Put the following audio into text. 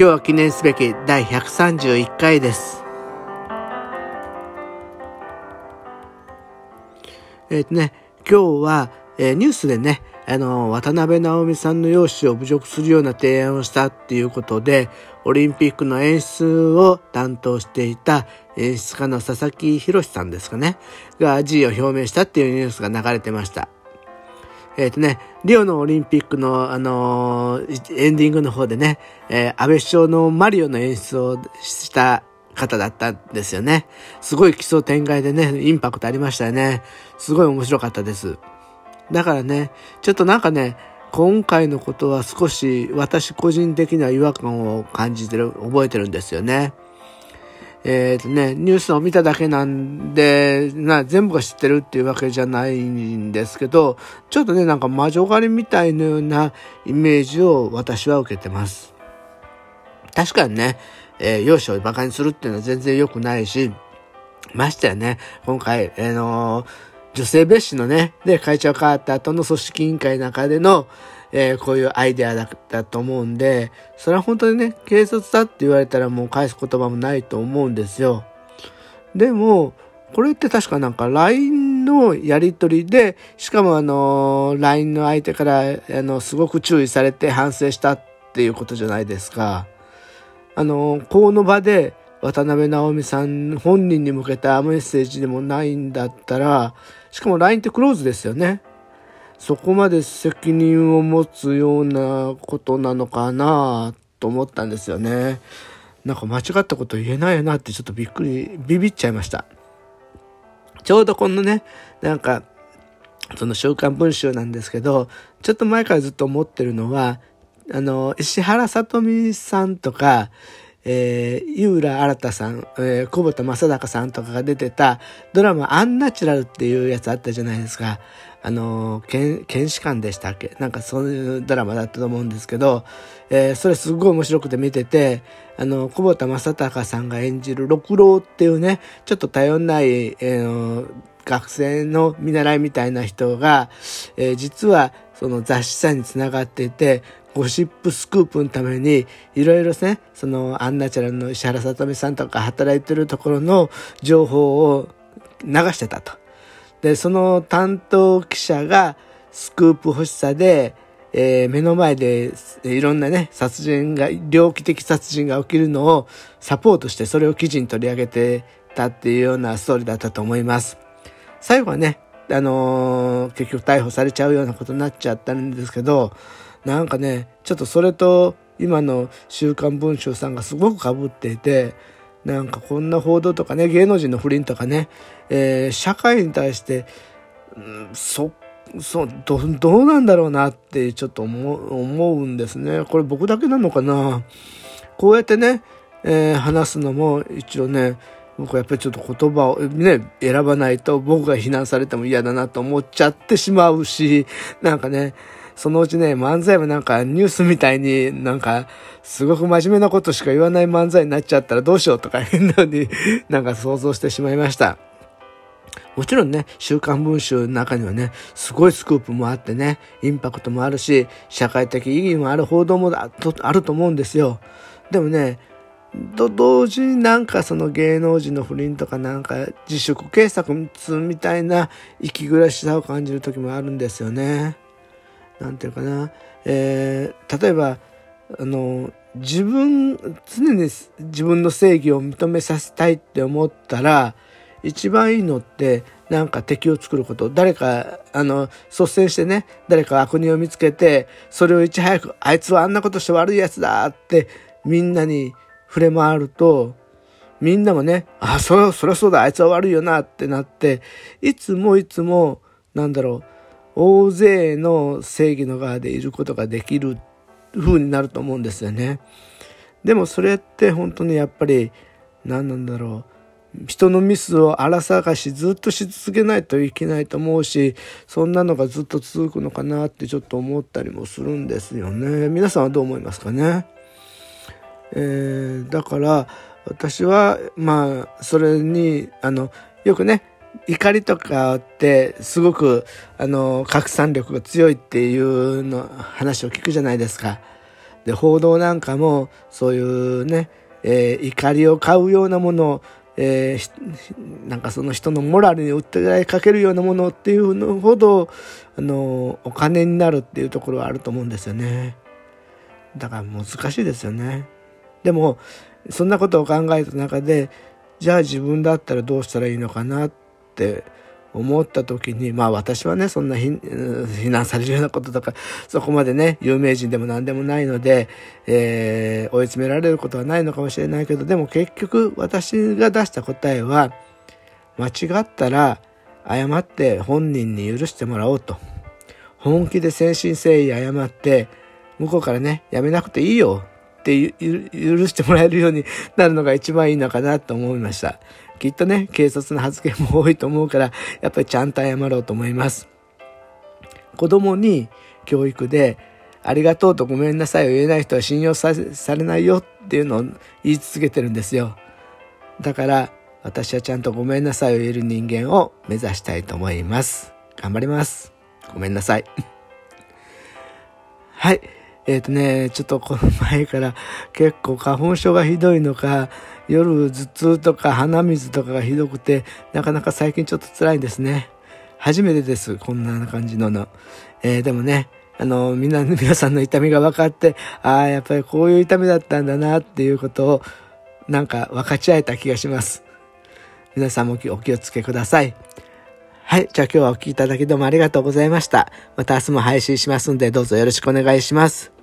今日は記念すべき第131回です。えっ、ー、とね、今日は、えー、ニュースでね、あの、渡辺直美さんの容姿を侮辱するような提案をしたっていうことで、オリンピックの演出を担当していた演出家の佐々木博さんですかね、が辞意を表明したっていうニュースが流れてました。えっ、ー、とね、リオのオリンピックの、あのー、エンディングの方でね、えー、安倍首相のマリオの演出をした方だったんですよね。すごい奇想天外でね、インパクトありましたよね。すごい面白かったです。だからね、ちょっとなんかね、今回のことは少し私個人的な違和感を感じてる、覚えてるんですよね。えっ、ー、とね、ニュースを見ただけなんで、な、全部が知ってるっていうわけじゃないんですけど、ちょっとね、なんか魔女狩りみたいなようなイメージを私は受けてます。確かにね、えー、容姿を馬鹿にするっていうのは全然良くないし、ましてやね、今回、あのー、女性蔑視のね、で、会長変わった後の組織委員会の中での、えー、こういうアイデアだったと思うんで、それは本当にね、警察だって言われたらもう返す言葉もないと思うんですよ。でも、これって確かなんか LINE のやりとりで、しかもあの、LINE の相手から、あの、すごく注意されて反省したっていうことじゃないですか。あの、この場で渡辺直美さん本人に向けたメッセージでもないんだったら、しかも LINE ってクローズですよね。そこまで責任を持つようなことなのかなと思ったんですよね。なんか間違ったこと言えないよなってちょっとびっくり、ビビっちゃいました。ちょうどこのね、なんか、その週刊文集なんですけど、ちょっと前からずっと思ってるのは、あの、石原さとみさんとか、えー、井浦新さん、えー、小畑正孝さんとかが出てたドラマアンナチュラルっていうやつあったじゃないですか。あの、検視官でしたっけ？なんかそういうドラマだったと思うんですけど、えー、それすごい面白くて見てて、あの、小畑正孝さんが演じる六郎っていうね、ちょっと頼んない、えー、学生の見習いみたいな人が、えー、実はその雑誌さんにつながっていて、ゴシップスクープのために、いろいろね、そのアンナチュラの石原さとみさんとか働いてるところの情報を流してたと。で、その担当記者がスクープ欲しさで、えー、目の前でいろんなね、殺人が、猟奇的殺人が起きるのをサポートしてそれを記事に取り上げてたっていうようなストーリーだったと思います。最後はね、あのー、結局逮捕されちゃうようなことになっちゃったんですけど、なんかね、ちょっとそれと今の週刊文春さんがすごく被っていて、なんかこんな報道とかね、芸能人の不倫とかね、えー、社会に対して、うん、そ、そう、ど、どうなんだろうなってちょっと思う、思うんですね。これ僕だけなのかな？こうやってね、えー、話すのも一応ね、僕はやっぱりちょっと言葉をね、選ばないと僕が非難されても嫌だなと思っちゃってしまうし、なんかね、そのうちね、漫才もなんかニュースみたいになんか、すごく真面目なことしか言わない漫才になっちゃったらどうしようとか変なのになんか想像してしまいました。もちろんね、週刊文春の中にはね、すごいスクープもあってね、インパクトもあるし、社会的意義もある報道もあると思うんですよ。でもね、と同時になんかその芸能人の不倫とかなんか自粛警察みたいな息苦しさを感じる時もあるんですよね。なんていうかな、えー、例えば、あの、自分、常に自分の正義を認めさせたいって思ったら、一番いいのって、なんか敵を作ること。誰か、あの、率先してね、誰か悪人を見つけて、それをいち早く、あいつはあんなことして悪いやつだって、みんなに触れ回ると、みんなもね、あ、そ、そりゃそうだ、あいつは悪いよなってなって、いつもいつも、なんだろう、大勢の正義の側でいることができる風になると思うんですよね。でもそれって本当にやっぱり何なんだろう人のミスを荒探しずっとし続けないといけないと思うしそんなのがずっと続くのかなってちょっと思ったりもするんですよね皆さんはどう思いますかね、えー、だから私はまあそれにあのよくね怒りとかってすごくあの拡散力が強いっていうの話を聞くじゃないですか。で報道なんかもそういうね、えー、怒りを買うようなものを、えー、なんかその人のモラルに訴えかけるようなものっていうのほどあのお金になるっていうところはあると思うんですよね。だから難しいですよね。でもそんなことを考えた中でじゃあ自分だったらどうしたらいいのかなって思った時にまあ私はねそんな非難されるようなこととかそこまでね有名人でも何でもないので、えー、追い詰められることはないのかもしれないけどでも結局私が出した答えは間違ったら謝って本人に許してもらおうと。本気で誠心誠意謝って向こうからねやめなくていいよ。って許してもらえるようになるのが一番いいのかなと思いました。きっとね、警察の発言も多いと思うから、やっぱりちゃんと謝ろうと思います。子供に教育で、ありがとうとごめんなさいを言えない人は信用されないよっていうのを言い続けてるんですよ。だから、私はちゃんとごめんなさいを言える人間を目指したいと思います。頑張ります。ごめんなさい。はい。えっ、ー、とね、ちょっとこの前から結構花粉症がひどいのか、夜頭痛とか鼻水とかがひどくて、なかなか最近ちょっと辛いんですね。初めてです、こんな感じのの。えー、でもね、あの、みんな、皆さんの痛みが分かって、ああ、やっぱりこういう痛みだったんだなっていうことを、なんか分かち合えた気がします。皆さんもお気をつけください。はい。じゃあ今日はお聴きいただきどうもありがとうございました。また明日も配信しますんで、どうぞよろしくお願いします。